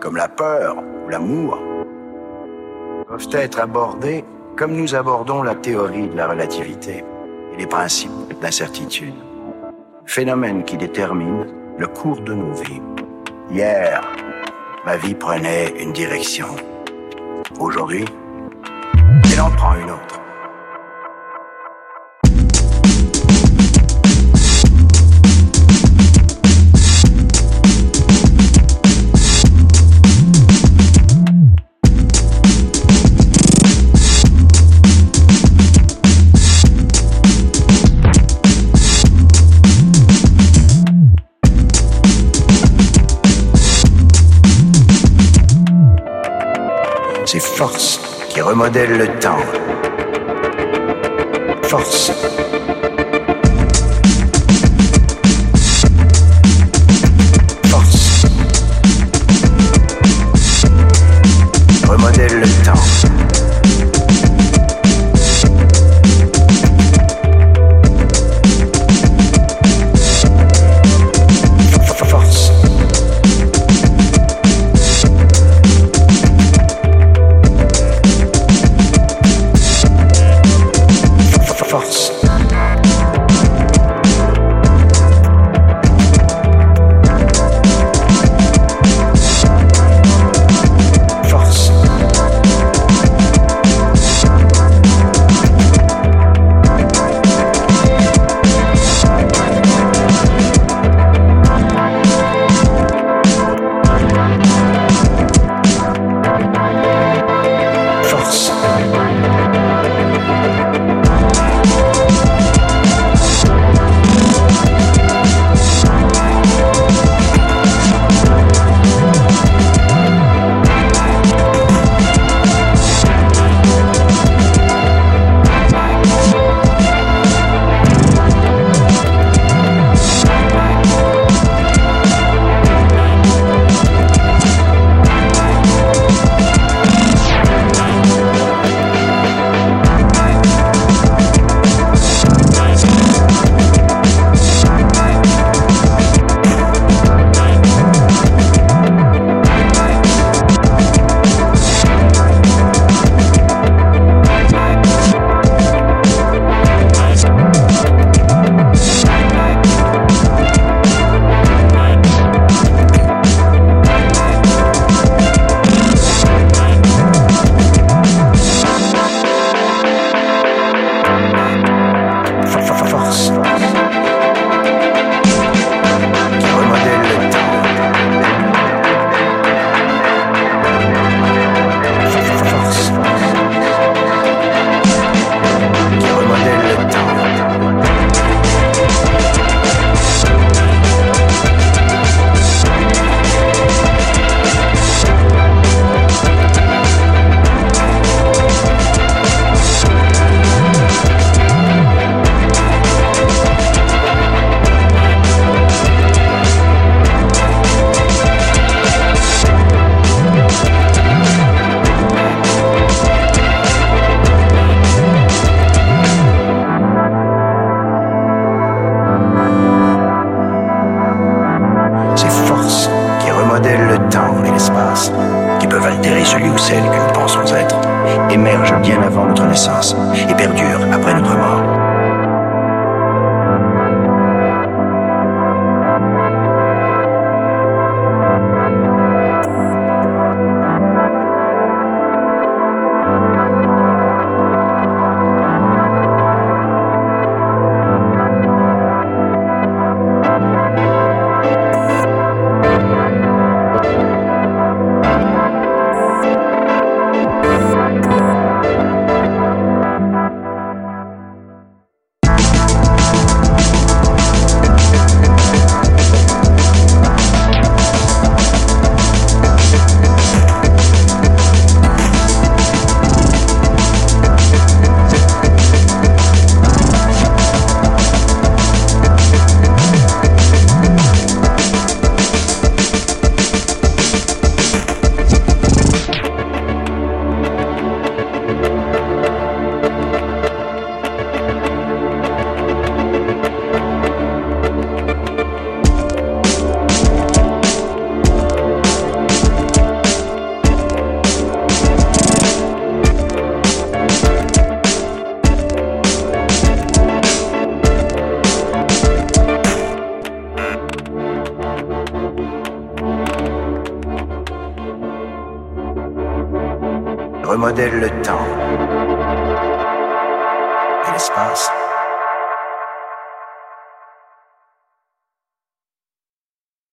comme la peur ou l'amour, doivent être abordées comme nous abordons la théorie de la relativité et les principes d'incertitude, phénomènes qui déterminent le cours de nos vies. Hier, ma vie prenait une direction. Aujourd'hui, elle en prend une autre. C'est force qui remodèle le temps. Force. Force. Force. stress. Celui ou celle que nous pensons être, émergent bien avant notre naissance et perdurent après notre mort. Remodèle le temps et l'espace.